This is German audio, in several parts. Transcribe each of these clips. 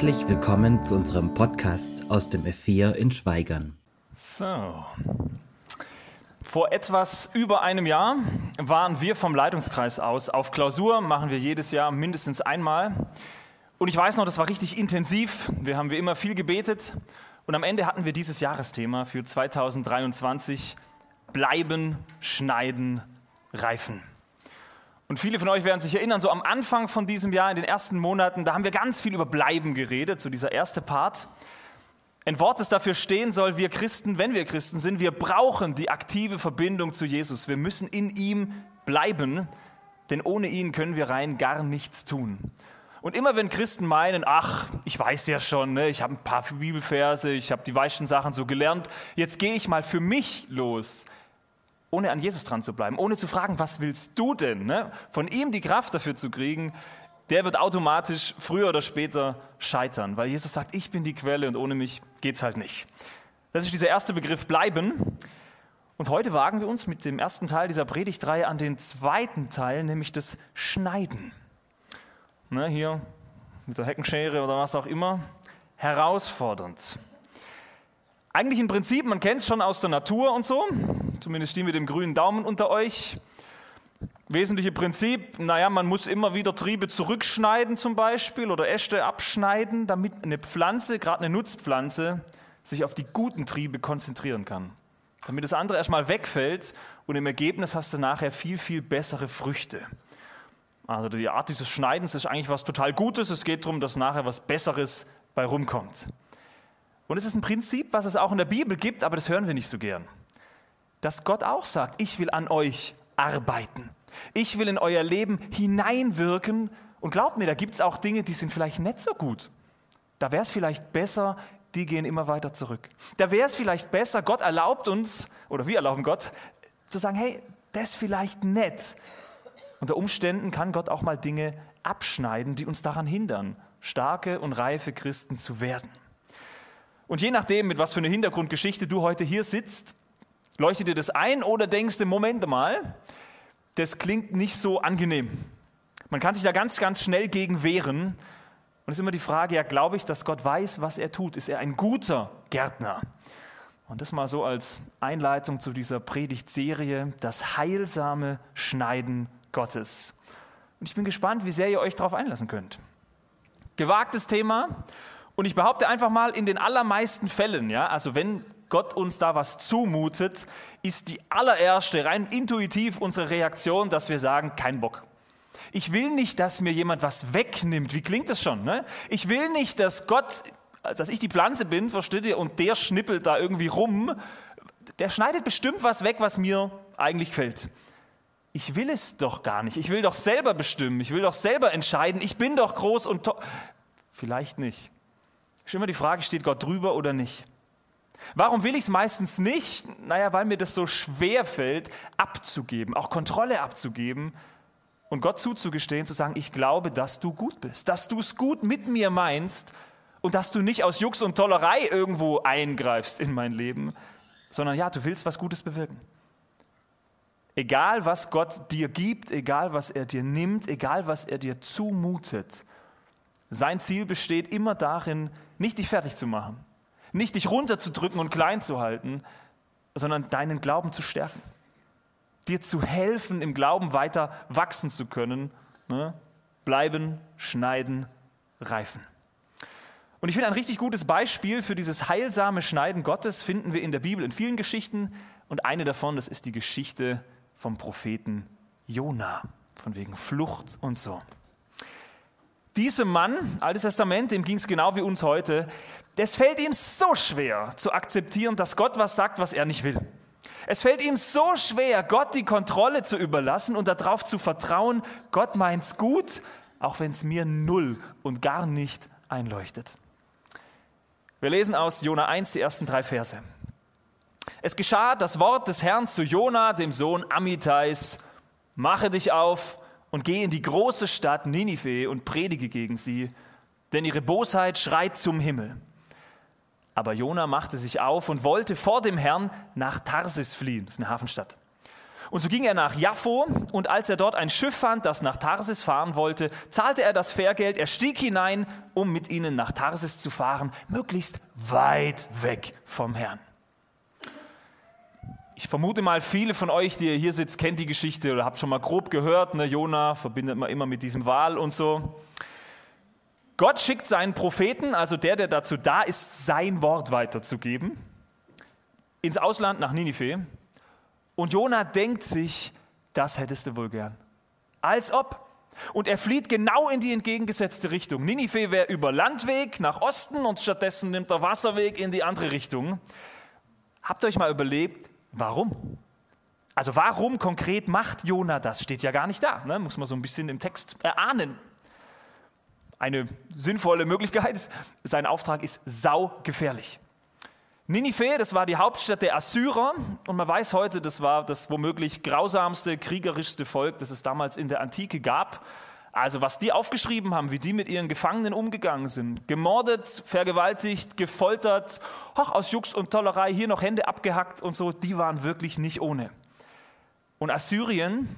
Herzlich willkommen zu unserem Podcast aus dem F4 in Schweigern. So. Vor etwas über einem Jahr waren wir vom Leitungskreis aus auf Klausur, machen wir jedes Jahr mindestens einmal. Und ich weiß noch, das war richtig intensiv. Wir haben wie immer viel gebetet. Und am Ende hatten wir dieses Jahresthema für 2023 Bleiben, Schneiden, Reifen. Und viele von euch werden sich erinnern, so am Anfang von diesem Jahr, in den ersten Monaten, da haben wir ganz viel über Bleiben geredet, so dieser erste Part. Ein Wort, das dafür stehen soll, wir Christen, wenn wir Christen sind, wir brauchen die aktive Verbindung zu Jesus. Wir müssen in ihm bleiben, denn ohne ihn können wir rein gar nichts tun. Und immer wenn Christen meinen, ach, ich weiß ja schon, ne, ich habe ein paar Bibelverse, ich habe die weichen Sachen so gelernt, jetzt gehe ich mal für mich los, ohne an Jesus dran zu bleiben, ohne zu fragen, was willst du denn? Ne? Von ihm die Kraft dafür zu kriegen, der wird automatisch früher oder später scheitern, weil Jesus sagt, ich bin die Quelle und ohne mich geht es halt nicht. Das ist dieser erste Begriff bleiben. Und heute wagen wir uns mit dem ersten Teil dieser Predigtreihe an den zweiten Teil, nämlich das Schneiden. Ne, hier mit der Heckenschere oder was auch immer. Herausfordernd. Eigentlich im Prinzip, man kennt es schon aus der Natur und so, zumindest die mit dem grünen Daumen unter euch. Wesentliche Prinzip, naja, man muss immer wieder Triebe zurückschneiden zum Beispiel oder Äste abschneiden, damit eine Pflanze, gerade eine Nutzpflanze, sich auf die guten Triebe konzentrieren kann. Damit das andere erstmal wegfällt und im Ergebnis hast du nachher viel, viel bessere Früchte. Also die Art dieses Schneidens ist eigentlich was total Gutes. Es geht darum, dass nachher was Besseres bei rumkommt. Und es ist ein Prinzip, was es auch in der Bibel gibt, aber das hören wir nicht so gern. Dass Gott auch sagt, ich will an euch arbeiten. Ich will in euer Leben hineinwirken. Und glaubt mir, da gibt es auch Dinge, die sind vielleicht nicht so gut. Da wäre es vielleicht besser, die gehen immer weiter zurück. Da wäre es vielleicht besser, Gott erlaubt uns, oder wir erlauben Gott, zu sagen, hey, das ist vielleicht nett. Unter Umständen kann Gott auch mal Dinge abschneiden, die uns daran hindern, starke und reife Christen zu werden. Und je nachdem, mit was für einer Hintergrundgeschichte du heute hier sitzt, leuchtet dir das ein oder denkst du, Moment mal, das klingt nicht so angenehm. Man kann sich da ganz, ganz schnell gegen wehren. Und es ist immer die Frage, ja, glaube ich, dass Gott weiß, was er tut? Ist er ein guter Gärtner? Und das mal so als Einleitung zu dieser Predigtserie, das heilsame Schneiden Gottes. Und ich bin gespannt, wie sehr ihr euch darauf einlassen könnt. Gewagtes Thema. Und ich behaupte einfach mal, in den allermeisten Fällen, ja, also wenn Gott uns da was zumutet, ist die allererste, rein intuitiv unsere Reaktion, dass wir sagen, kein Bock. Ich will nicht, dass mir jemand was wegnimmt. Wie klingt das schon? Ne? Ich will nicht, dass Gott, dass ich die Pflanze bin, versteht ihr, und der schnippelt da irgendwie rum. Der schneidet bestimmt was weg, was mir eigentlich gefällt. Ich will es doch gar nicht. Ich will doch selber bestimmen. Ich will doch selber entscheiden. Ich bin doch groß und toll. Vielleicht nicht. Ist immer die Frage, steht Gott drüber oder nicht? Warum will ich es meistens nicht? Naja, weil mir das so schwer fällt, abzugeben, auch Kontrolle abzugeben und Gott zuzugestehen, zu sagen, ich glaube, dass du gut bist, dass du es gut mit mir meinst und dass du nicht aus Jux und Tollerei irgendwo eingreifst in mein Leben, sondern ja, du willst was Gutes bewirken. Egal, was Gott dir gibt, egal, was er dir nimmt, egal, was er dir zumutet, sein Ziel besteht immer darin, nicht dich fertig zu machen, nicht dich runterzudrücken und klein zu halten, sondern deinen Glauben zu stärken. Dir zu helfen, im Glauben weiter wachsen zu können. Ne? Bleiben, schneiden, reifen. Und ich finde, ein richtig gutes Beispiel für dieses heilsame Schneiden Gottes finden wir in der Bibel in vielen Geschichten. Und eine davon, das ist die Geschichte vom Propheten Jona, von wegen Flucht und so. Diesem Mann, Altes Testament, dem ging es genau wie uns heute, es fällt ihm so schwer zu akzeptieren, dass Gott was sagt, was er nicht will. Es fällt ihm so schwer, Gott die Kontrolle zu überlassen und darauf zu vertrauen, Gott meint's gut, auch wenn es mir null und gar nicht einleuchtet. Wir lesen aus Jona 1 die ersten drei Verse. Es geschah das Wort des Herrn zu Jona, dem Sohn Amitais, mache dich auf und geh in die große Stadt Ninive und predige gegen sie, denn ihre Bosheit schreit zum Himmel. Aber Jona machte sich auf und wollte vor dem Herrn nach Tarsis fliehen, das ist eine Hafenstadt. Und so ging er nach Jaffo und als er dort ein Schiff fand, das nach Tarsis fahren wollte, zahlte er das Fährgeld, er stieg hinein, um mit ihnen nach Tarsis zu fahren, möglichst weit weg vom Herrn. Ich vermute mal, viele von euch, die ihr hier sitzt, kennt die Geschichte oder habt schon mal grob gehört. Ne? Jona verbindet man immer mit diesem Wal und so. Gott schickt seinen Propheten, also der, der dazu da ist, sein Wort weiterzugeben, ins Ausland nach Ninive. Und Jona denkt sich, das hättest du wohl gern. Als ob. Und er flieht genau in die entgegengesetzte Richtung. Ninive wäre über Landweg nach Osten und stattdessen nimmt er Wasserweg in die andere Richtung. Habt ihr euch mal überlebt, warum? Also warum konkret macht Jona das? Steht ja gar nicht da. Ne? Muss man so ein bisschen im Text erahnen. Eine sinnvolle Möglichkeit. Sein Auftrag ist saugefährlich. Ninive, das war die Hauptstadt der Assyrer und man weiß heute, das war das womöglich grausamste, kriegerischste Volk, das es damals in der Antike gab. Also was die aufgeschrieben haben, wie die mit ihren Gefangenen umgegangen sind, gemordet, vergewaltigt, gefoltert, hoch aus Jux und Tollerei, hier noch Hände abgehackt und so, die waren wirklich nicht ohne. Und Assyrien,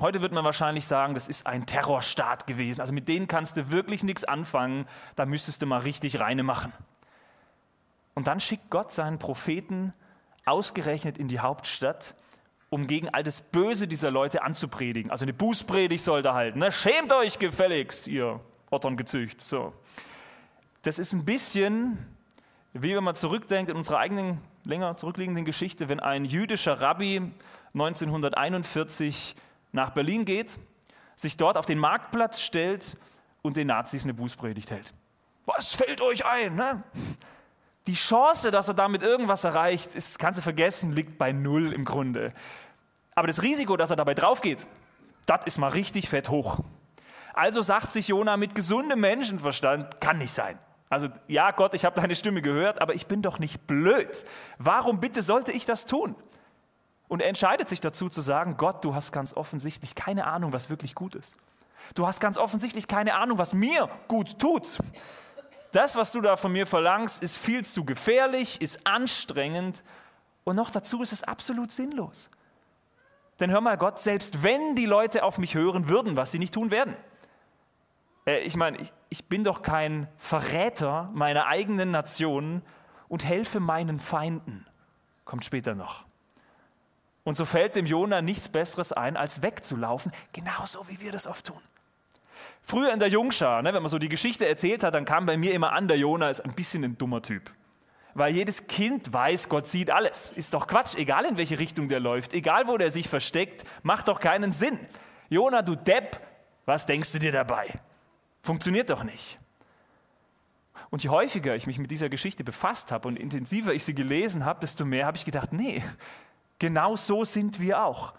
heute wird man wahrscheinlich sagen, das ist ein Terrorstaat gewesen. Also mit denen kannst du wirklich nichts anfangen, da müsstest du mal richtig reine machen. Und dann schickt Gott seinen Propheten ausgerechnet in die Hauptstadt, um gegen all das Böse dieser Leute anzupredigen. Also eine Bußpredigt sollte halten. Ne? Schämt euch gefälligst, ihr Otterngezücht. So. Das ist ein bisschen, wie wenn man zurückdenkt in unserer eigenen, länger zurückliegenden Geschichte, wenn ein jüdischer Rabbi 1941 nach Berlin geht, sich dort auf den Marktplatz stellt und den Nazis eine Bußpredigt hält. Was fällt euch ein? Ne? die Chance, dass er damit irgendwas erreicht, ist, kannst du vergessen, liegt bei null im Grunde. Aber das Risiko, dass er dabei drauf geht, das ist mal richtig fett hoch. Also sagt sich Jona mit gesundem Menschenverstand, kann nicht sein. Also ja, Gott, ich habe deine Stimme gehört, aber ich bin doch nicht blöd. Warum bitte sollte ich das tun? Und er entscheidet sich dazu zu sagen, Gott, du hast ganz offensichtlich keine Ahnung, was wirklich gut ist. Du hast ganz offensichtlich keine Ahnung, was mir gut tut das, was du da von mir verlangst, ist viel zu gefährlich, ist anstrengend und noch dazu ist es absolut sinnlos. Denn hör mal, Gott, selbst wenn die Leute auf mich hören würden, was sie nicht tun werden, äh, ich meine, ich, ich bin doch kein Verräter meiner eigenen Nation und helfe meinen Feinden. Kommt später noch. Und so fällt dem Jona nichts Besseres ein, als wegzulaufen, genauso wie wir das oft tun. Früher in der Jungschar, ne, wenn man so die Geschichte erzählt hat, dann kam bei mir immer an, der Jona ist ein bisschen ein dummer Typ. Weil jedes Kind weiß, Gott sieht alles. Ist doch Quatsch, egal in welche Richtung der läuft, egal wo der sich versteckt, macht doch keinen Sinn. Jona, du Depp, was denkst du dir dabei? Funktioniert doch nicht. Und je häufiger ich mich mit dieser Geschichte befasst habe und intensiver ich sie gelesen habe, desto mehr habe ich gedacht, nee, genau so sind wir auch.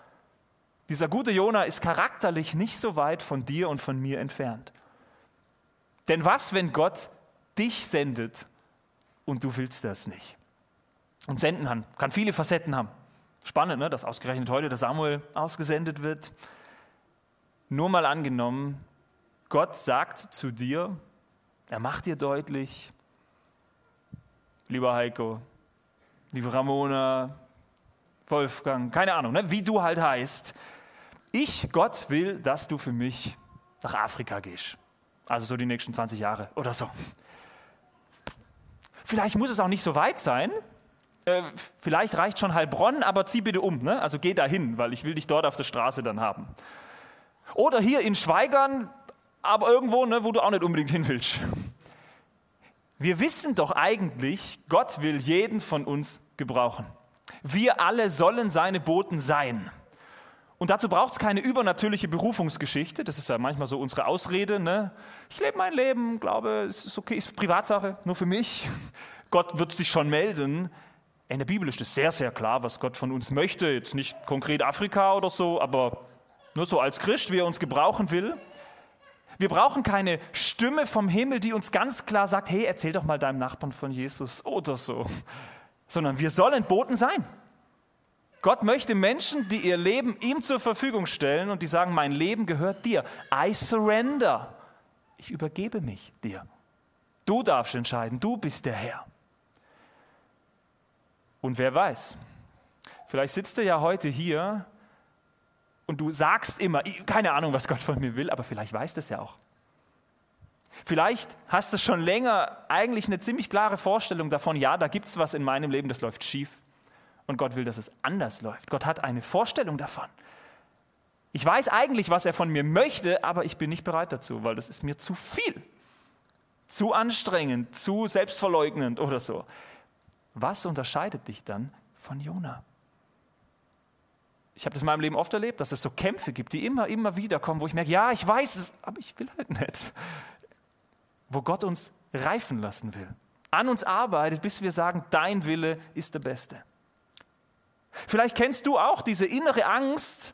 Dieser gute Jona ist charakterlich nicht so weit von dir und von mir entfernt. Denn was, wenn Gott dich sendet und du willst das nicht? Und senden kann viele Facetten haben. Spannend, ne? dass ausgerechnet heute der Samuel ausgesendet wird. Nur mal angenommen, Gott sagt zu dir, er macht dir deutlich, lieber Heiko, liebe Ramona, Wolfgang, keine Ahnung, ne? wie du halt heißt, ich, Gott, will, dass du für mich nach Afrika gehst. Also so die nächsten 20 Jahre oder so. Vielleicht muss es auch nicht so weit sein. Äh, vielleicht reicht schon Heilbronn, aber zieh bitte um. Ne? Also geh dahin, weil ich will dich dort auf der Straße dann haben. Oder hier in Schweigern, aber irgendwo, ne, wo du auch nicht unbedingt hin willst. Wir wissen doch eigentlich, Gott will jeden von uns gebrauchen. Wir alle sollen seine Boten sein. Und dazu braucht es keine übernatürliche Berufungsgeschichte. Das ist ja manchmal so unsere Ausrede. Ne? Ich lebe mein Leben, glaube, es ist okay, ist Privatsache, nur für mich. Gott wird sich schon melden. In der Bibel ist es sehr, sehr klar, was Gott von uns möchte. Jetzt nicht konkret Afrika oder so, aber nur so als Christ, wie er uns gebrauchen will. Wir brauchen keine Stimme vom Himmel, die uns ganz klar sagt, hey, erzähl doch mal deinem Nachbarn von Jesus oder so. Sondern wir sollen Boten sein. Gott möchte Menschen, die ihr Leben ihm zur Verfügung stellen und die sagen, mein Leben gehört dir. I surrender. Ich übergebe mich dir. Du darfst entscheiden, du bist der Herr. Und wer weiß, vielleicht sitzt du ja heute hier und du sagst immer, keine Ahnung, was Gott von mir will, aber vielleicht weißt es ja auch. Vielleicht hast du schon länger eigentlich eine ziemlich klare Vorstellung davon, ja, da gibt es was in meinem Leben, das läuft schief. Und Gott will, dass es anders läuft. Gott hat eine Vorstellung davon. Ich weiß eigentlich, was er von mir möchte, aber ich bin nicht bereit dazu, weil das ist mir zu viel. Zu anstrengend, zu selbstverleugnend oder so. Was unterscheidet dich dann von Jona? Ich habe das in meinem Leben oft erlebt, dass es so Kämpfe gibt, die immer, immer wieder kommen, wo ich merke, ja, ich weiß es, aber ich will halt nicht. Wo Gott uns reifen lassen will, an uns arbeitet, bis wir sagen, dein Wille ist der beste. Vielleicht kennst du auch diese innere Angst,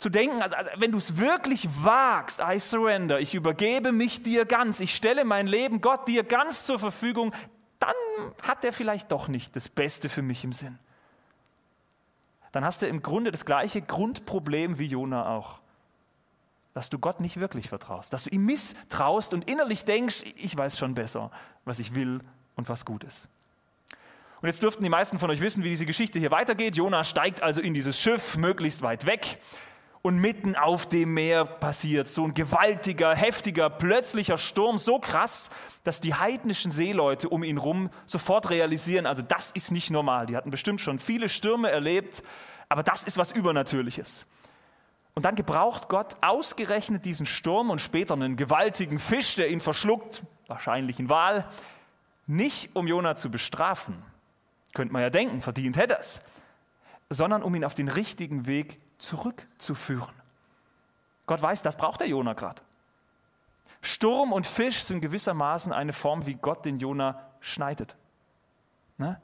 zu denken, also, also wenn du es wirklich wagst, I surrender, ich übergebe mich dir ganz, ich stelle mein Leben Gott dir ganz zur Verfügung, dann hat er vielleicht doch nicht das Beste für mich im Sinn. Dann hast du im Grunde das gleiche Grundproblem wie Jona auch. Dass du Gott nicht wirklich vertraust, dass du ihm misstraust und innerlich denkst, ich weiß schon besser, was ich will und was gut ist. Und jetzt dürften die meisten von euch wissen, wie diese Geschichte hier weitergeht. Jona steigt also in dieses Schiff möglichst weit weg und mitten auf dem Meer passiert so ein gewaltiger, heftiger, plötzlicher Sturm, so krass, dass die heidnischen Seeleute um ihn rum sofort realisieren, also das ist nicht normal. Die hatten bestimmt schon viele Stürme erlebt, aber das ist was Übernatürliches. Und dann gebraucht Gott ausgerechnet diesen Sturm und später einen gewaltigen Fisch, der ihn verschluckt, wahrscheinlich ein Wal, nicht um Jona zu bestrafen, könnte man ja denken, verdient hätte es, sondern um ihn auf den richtigen Weg zurückzuführen. Gott weiß, das braucht der Jona gerade. Sturm und Fisch sind gewissermaßen eine Form, wie Gott den Jona schneidet. Ne?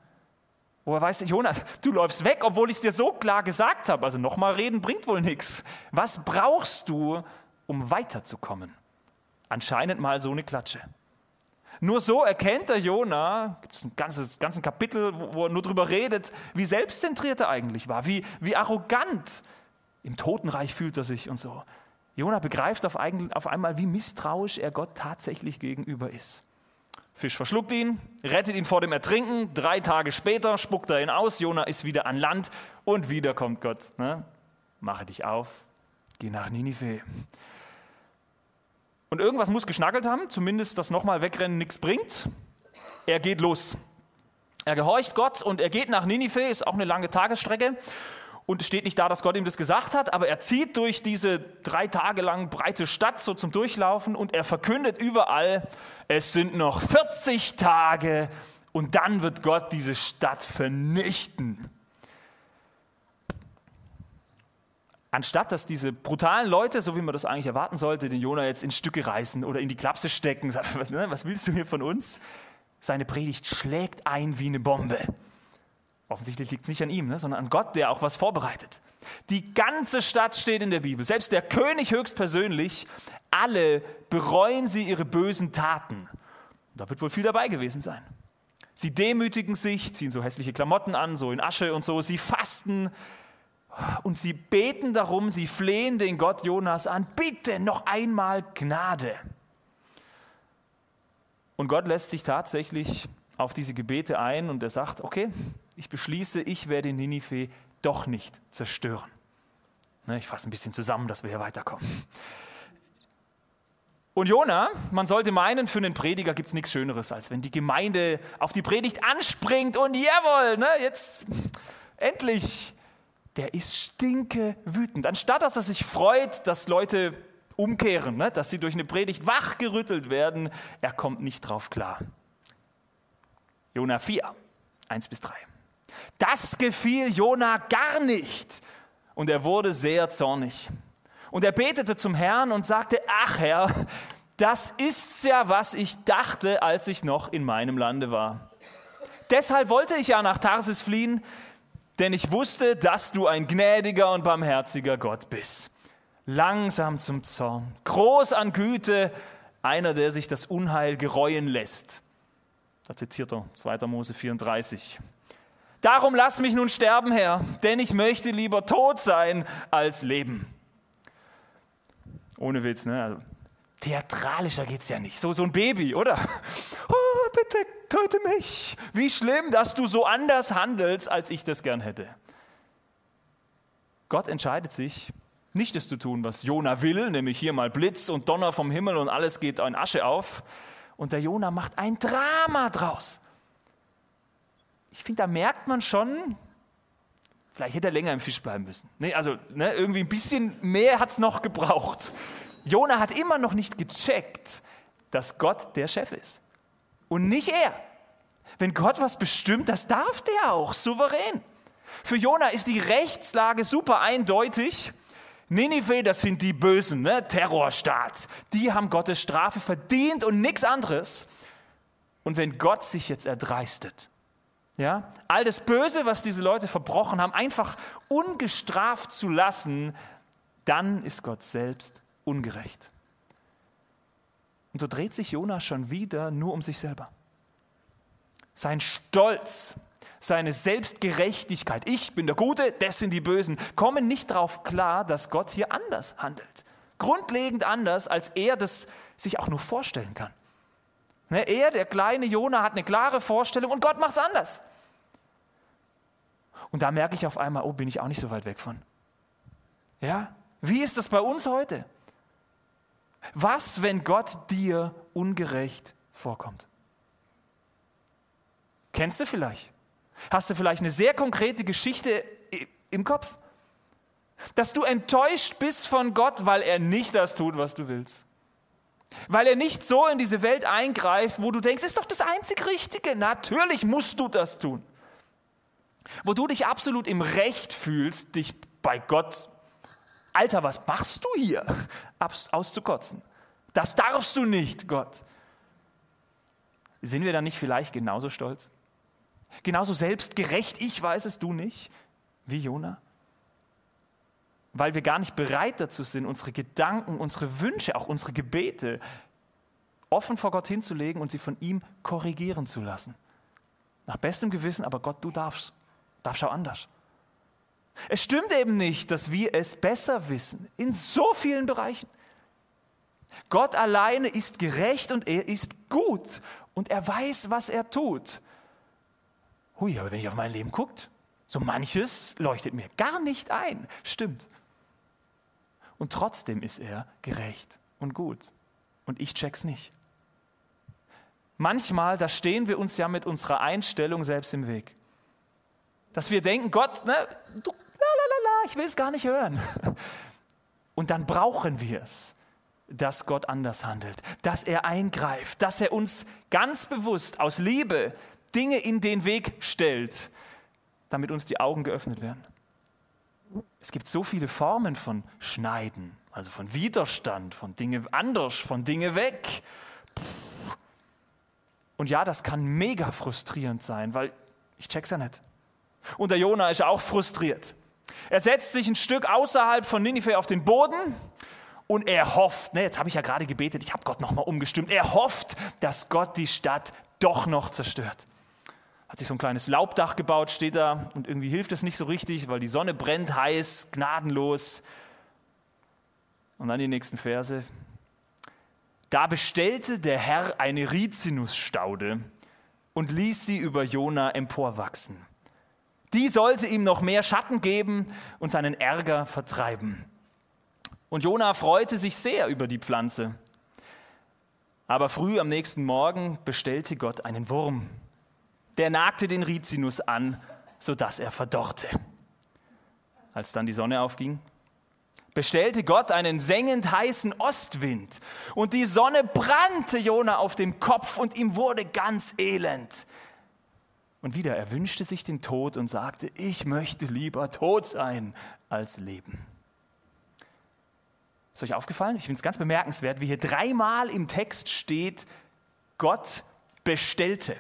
Wo er weiß, Jona, du läufst weg, obwohl ich es dir so klar gesagt habe. Also nochmal reden bringt wohl nichts. Was brauchst du, um weiterzukommen? Anscheinend mal so eine Klatsche. Nur so erkennt der Jona, gibt es ein ganzes, ganzes Kapitel, wo er nur darüber redet, wie selbstzentriert er eigentlich war, wie, wie arrogant im Totenreich fühlt er sich und so. Jona begreift auf, auf einmal, wie misstrauisch er Gott tatsächlich gegenüber ist. Fisch verschluckt ihn, rettet ihn vor dem Ertrinken. Drei Tage später spuckt er ihn aus. Jona ist wieder an Land und wieder kommt Gott. Ne? Mache dich auf, geh nach Ninive. Und irgendwas muss geschnackelt haben, zumindest das nochmal wegrennen nichts bringt. Er geht los. Er gehorcht Gott und er geht nach Ninive, ist auch eine lange Tagesstrecke. Und es steht nicht da, dass Gott ihm das gesagt hat, aber er zieht durch diese drei Tage lang breite Stadt so zum Durchlaufen und er verkündet überall, es sind noch 40 Tage und dann wird Gott diese Stadt vernichten. Anstatt dass diese brutalen Leute, so wie man das eigentlich erwarten sollte, den Jonah jetzt in Stücke reißen oder in die Klapse stecken, was, ne, was willst du hier von uns? Seine Predigt schlägt ein wie eine Bombe. Offensichtlich liegt es nicht an ihm, ne, sondern an Gott, der auch was vorbereitet. Die ganze Stadt steht in der Bibel, selbst der König höchstpersönlich, alle bereuen sie ihre bösen Taten. Da wird wohl viel dabei gewesen sein. Sie demütigen sich, ziehen so hässliche Klamotten an, so in Asche und so. Sie fasten und sie beten darum, sie flehen den Gott Jonas an, bitte noch einmal Gnade. Und Gott lässt sich tatsächlich auf diese Gebete ein und er sagt, okay, ich beschließe, ich werde Ninive doch nicht zerstören. Ne, ich fasse ein bisschen zusammen, dass wir hier weiterkommen. Und Jona, man sollte meinen, für einen Prediger gibt es nichts Schöneres, als wenn die Gemeinde auf die Predigt anspringt und jawohl, ne, jetzt endlich, der ist stinke wütend. Anstatt dass er sich freut, dass Leute umkehren, ne, dass sie durch eine Predigt wachgerüttelt werden, er kommt nicht drauf klar. Jona 4, 1 bis 3. Das gefiel Jona gar nicht. Und er wurde sehr zornig. Und er betete zum Herrn und sagte, ach Herr, das ist's ja, was ich dachte, als ich noch in meinem Lande war. Deshalb wollte ich ja nach Tarsis fliehen, denn ich wusste, dass du ein gnädiger und barmherziger Gott bist. Langsam zum Zorn, groß an Güte, einer, der sich das Unheil gereuen lässt. Da zitiert er 2. Mose 34. Darum lass mich nun sterben, Herr, denn ich möchte lieber tot sein als leben. Ohne Witz, ne? Also, theatralischer es ja nicht. So, so ein Baby, oder? Oh, bitte töte mich. Wie schlimm, dass du so anders handelst, als ich das gern hätte. Gott entscheidet sich, nicht das zu tun, was Jona will, nämlich hier mal Blitz und Donner vom Himmel und alles geht in Asche auf. Und der Jona macht ein Drama draus. Ich finde, da merkt man schon, vielleicht hätte er länger im Fisch bleiben müssen. Nee, also ne, irgendwie ein bisschen mehr hat es noch gebraucht. Jona hat immer noch nicht gecheckt, dass Gott der Chef ist und nicht er. Wenn Gott was bestimmt, das darf der auch, souverän. Für Jona ist die Rechtslage super eindeutig. Ninive, das sind die Bösen, ne? Terrorstaat. Die haben Gottes Strafe verdient und nichts anderes. Und wenn Gott sich jetzt erdreistet, ja, all das Böse, was diese Leute verbrochen haben, einfach ungestraft zu lassen, dann ist Gott selbst ungerecht. Und so dreht sich Jona schon wieder nur um sich selber. Sein Stolz, seine Selbstgerechtigkeit, ich bin der Gute, das sind die Bösen, kommen nicht darauf klar, dass Gott hier anders handelt. Grundlegend anders, als er das sich auch nur vorstellen kann. Ne, er, der kleine Jona, hat eine klare Vorstellung und Gott macht es anders. Und da merke ich auf einmal, oh, bin ich auch nicht so weit weg von. Ja? Wie ist das bei uns heute? Was, wenn Gott dir ungerecht vorkommt? Kennst du vielleicht? Hast du vielleicht eine sehr konkrete Geschichte im Kopf? Dass du enttäuscht bist von Gott, weil er nicht das tut, was du willst. Weil er nicht so in diese Welt eingreift, wo du denkst, ist doch das einzig Richtige. Natürlich musst du das tun. Wo du dich absolut im Recht fühlst, dich bei Gott, Alter, was machst du hier? Auszukotzen. Das darfst du nicht, Gott. Sind wir dann nicht vielleicht genauso stolz? Genauso selbstgerecht, ich weiß es, du nicht, wie Jona? Weil wir gar nicht bereit dazu sind, unsere Gedanken, unsere Wünsche, auch unsere Gebete offen vor Gott hinzulegen und sie von ihm korrigieren zu lassen. Nach bestem Gewissen, aber Gott, du darfst. Darfst auch anders. Es stimmt eben nicht, dass wir es besser wissen, in so vielen Bereichen. Gott alleine ist gerecht und er ist gut und er weiß, was er tut. Hui, aber wenn ich auf mein Leben gucke, so manches leuchtet mir gar nicht ein. Stimmt. Und trotzdem ist er gerecht und gut. Und ich check's nicht. Manchmal, da stehen wir uns ja mit unserer Einstellung selbst im Weg. Dass wir denken, Gott, ne, du, lalalala, ich will es gar nicht hören. Und dann brauchen wir es, dass Gott anders handelt, dass er eingreift, dass er uns ganz bewusst aus Liebe Dinge in den Weg stellt, damit uns die Augen geöffnet werden. Es gibt so viele Formen von Schneiden, also von Widerstand, von Dinge anders, von Dinge weg. Und ja, das kann mega frustrierend sein, weil ich check's ja nicht. Und der Jona ist auch frustriert. Er setzt sich ein Stück außerhalb von Ninive auf den Boden und er hofft, ne, jetzt habe ich ja gerade gebetet, ich habe Gott nochmal umgestimmt, er hofft, dass Gott die Stadt doch noch zerstört hat sich so ein kleines Laubdach gebaut, steht da und irgendwie hilft es nicht so richtig, weil die Sonne brennt heiß, gnadenlos. Und dann die nächsten Verse. Da bestellte der Herr eine Rizinusstaude und ließ sie über Jona emporwachsen. Die sollte ihm noch mehr Schatten geben und seinen Ärger vertreiben. Und Jona freute sich sehr über die Pflanze. Aber früh am nächsten Morgen bestellte Gott einen Wurm der nagte den Rizinus an, sodass er verdorrte. Als dann die Sonne aufging, bestellte Gott einen sengend heißen Ostwind und die Sonne brannte Jona auf dem Kopf und ihm wurde ganz elend. Und wieder, er wünschte sich den Tod und sagte, ich möchte lieber tot sein als leben. Ist euch aufgefallen? Ich finde es ganz bemerkenswert, wie hier dreimal im Text steht, Gott bestellte.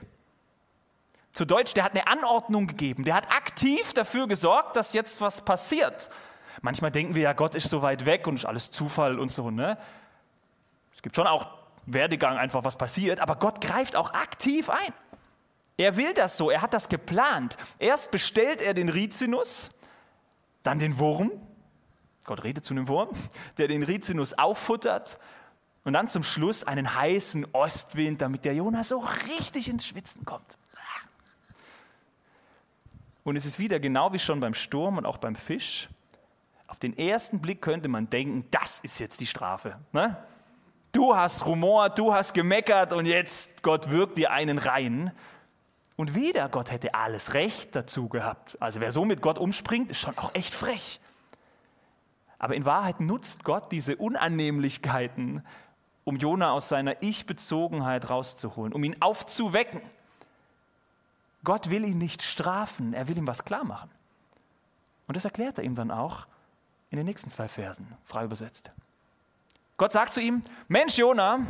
Zu Deutsch, der hat eine Anordnung gegeben, der hat aktiv dafür gesorgt, dass jetzt was passiert. Manchmal denken wir ja, Gott ist so weit weg und ist alles Zufall und so. Ne? Es gibt schon auch Werdegang, einfach was passiert, aber Gott greift auch aktiv ein. Er will das so, er hat das geplant. Erst bestellt er den Rizinus, dann den Wurm. Gott redet zu einem Wurm, der den Rizinus auffuttert. Und dann zum Schluss einen heißen Ostwind, damit der Jonas so richtig ins Schwitzen kommt. Und es ist wieder genau wie schon beim Sturm und auch beim Fisch. Auf den ersten Blick könnte man denken, das ist jetzt die Strafe. Ne? Du hast Rumor, du hast gemeckert und jetzt Gott wirkt dir einen rein. Und wieder, Gott hätte alles Recht dazu gehabt. Also wer so mit Gott umspringt, ist schon auch echt frech. Aber in Wahrheit nutzt Gott diese Unannehmlichkeiten, um Jona aus seiner Ich-Bezogenheit rauszuholen, um ihn aufzuwecken. Gott will ihn nicht strafen, er will ihm was klar machen. Und das erklärt er ihm dann auch in den nächsten zwei Versen, frei übersetzt. Gott sagt zu ihm, Mensch Jona,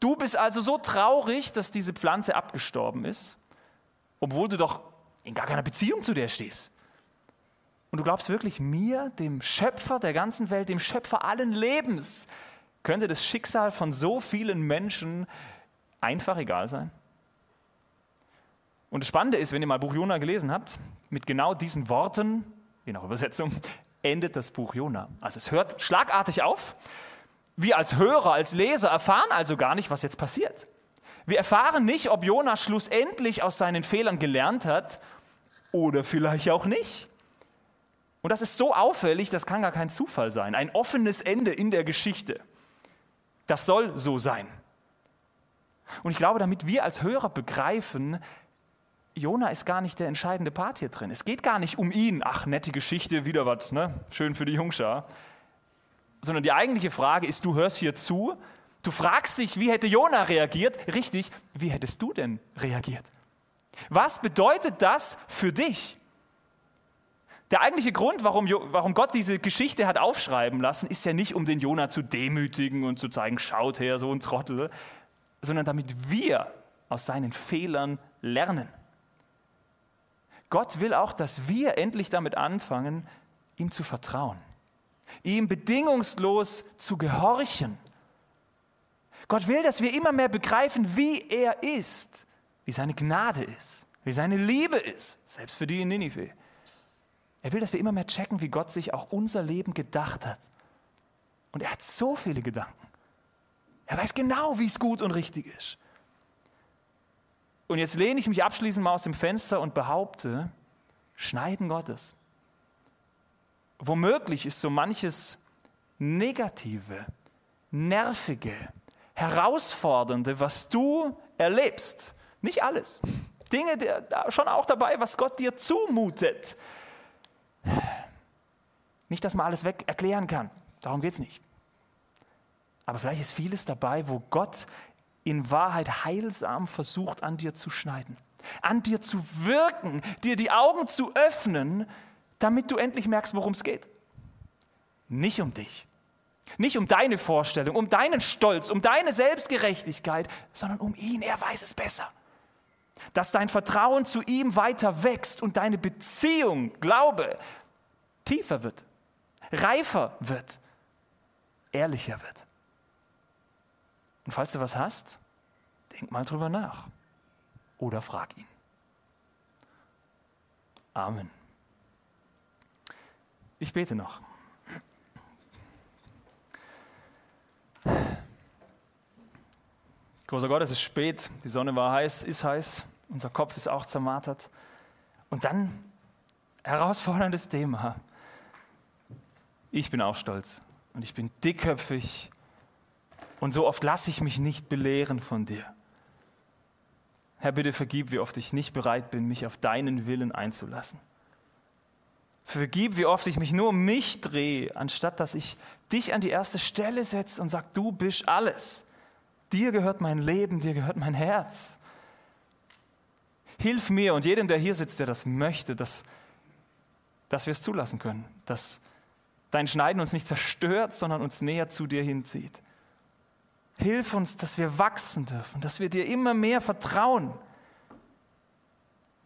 du bist also so traurig, dass diese Pflanze abgestorben ist, obwohl du doch in gar keiner Beziehung zu der stehst. Und du glaubst wirklich, mir, dem Schöpfer der ganzen Welt, dem Schöpfer allen Lebens, könnte das Schicksal von so vielen Menschen einfach egal sein? Und das Spannende ist, wenn ihr mal Buch Jona gelesen habt, mit genau diesen Worten, je nach Übersetzung, endet das Buch Jona. Also es hört schlagartig auf. Wir als Hörer, als Leser erfahren also gar nicht, was jetzt passiert. Wir erfahren nicht, ob Jona schlussendlich aus seinen Fehlern gelernt hat oder vielleicht auch nicht. Und das ist so auffällig, das kann gar kein Zufall sein. Ein offenes Ende in der Geschichte. Das soll so sein. Und ich glaube, damit wir als Hörer begreifen, Jona ist gar nicht der entscheidende Part hier drin. Es geht gar nicht um ihn. Ach, nette Geschichte, wieder was, ne? Schön für die Jungschar. Sondern die eigentliche Frage ist, du hörst hier zu, du fragst dich, wie hätte Jona reagiert? Richtig, wie hättest du denn reagiert? Was bedeutet das für dich? Der eigentliche Grund, warum, warum Gott diese Geschichte hat aufschreiben lassen, ist ja nicht, um den Jona zu demütigen und zu zeigen, schaut her, so ein Trottel, sondern damit wir aus seinen Fehlern lernen. Gott will auch, dass wir endlich damit anfangen, ihm zu vertrauen, ihm bedingungslos zu gehorchen. Gott will, dass wir immer mehr begreifen, wie er ist, wie seine Gnade ist, wie seine Liebe ist, selbst für die in Ninive. Er will, dass wir immer mehr checken, wie Gott sich auch unser Leben gedacht hat. Und er hat so viele Gedanken. Er weiß genau, wie es gut und richtig ist. Und jetzt lehne ich mich abschließend mal aus dem Fenster und behaupte, Schneiden Gottes. Womöglich ist so manches Negative, Nervige, Herausfordernde, was du erlebst, nicht alles. Dinge schon auch dabei, was Gott dir zumutet, nicht, dass man alles weg erklären kann. Darum geht es nicht. Aber vielleicht ist vieles dabei, wo Gott in Wahrheit heilsam versucht, an dir zu schneiden, an dir zu wirken, dir die Augen zu öffnen, damit du endlich merkst, worum es geht. Nicht um dich, nicht um deine Vorstellung, um deinen Stolz, um deine Selbstgerechtigkeit, sondern um ihn. Er weiß es besser. Dass dein Vertrauen zu ihm weiter wächst und deine Beziehung, Glaube, tiefer wird, reifer wird, ehrlicher wird. Und falls du was hast, denk mal drüber nach oder frag ihn. Amen. Ich bete noch. Großer Gott, es ist spät, die Sonne war heiß, ist heiß, unser Kopf ist auch zermartert. Und dann herausforderndes Thema. Ich bin auch stolz und ich bin dickköpfig und so oft lasse ich mich nicht belehren von dir. Herr, bitte vergib, wie oft ich nicht bereit bin, mich auf deinen Willen einzulassen. Vergib, wie oft ich mich nur um mich drehe, anstatt dass ich dich an die erste Stelle setze und sage, du bist alles. Dir gehört mein Leben, dir gehört mein Herz. Hilf mir und jedem, der hier sitzt, der das möchte, dass, dass wir es zulassen können, dass dein Schneiden uns nicht zerstört, sondern uns näher zu dir hinzieht. Hilf uns, dass wir wachsen dürfen, dass wir dir immer mehr vertrauen.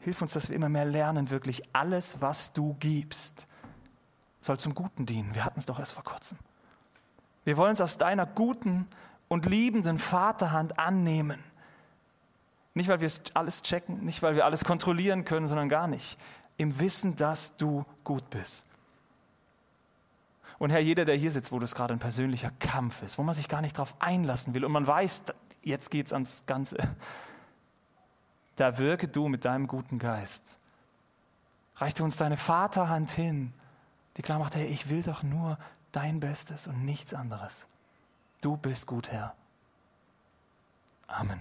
Hilf uns, dass wir immer mehr lernen, wirklich alles, was du gibst, soll zum Guten dienen. Wir hatten es doch erst vor kurzem. Wir wollen es aus deiner guten und liebenden Vaterhand annehmen. Nicht, weil wir es alles checken, nicht, weil wir alles kontrollieren können, sondern gar nicht. Im Wissen, dass du gut bist. Und Herr, jeder, der hier sitzt, wo das gerade ein persönlicher Kampf ist, wo man sich gar nicht darauf einlassen will und man weiß, jetzt geht es ans Ganze, da wirke du mit deinem guten Geist. Reichte uns deine Vaterhand hin die klar macht, hey, ich will doch nur dein Bestes und nichts anderes. Du bist gut, Herr. Amen.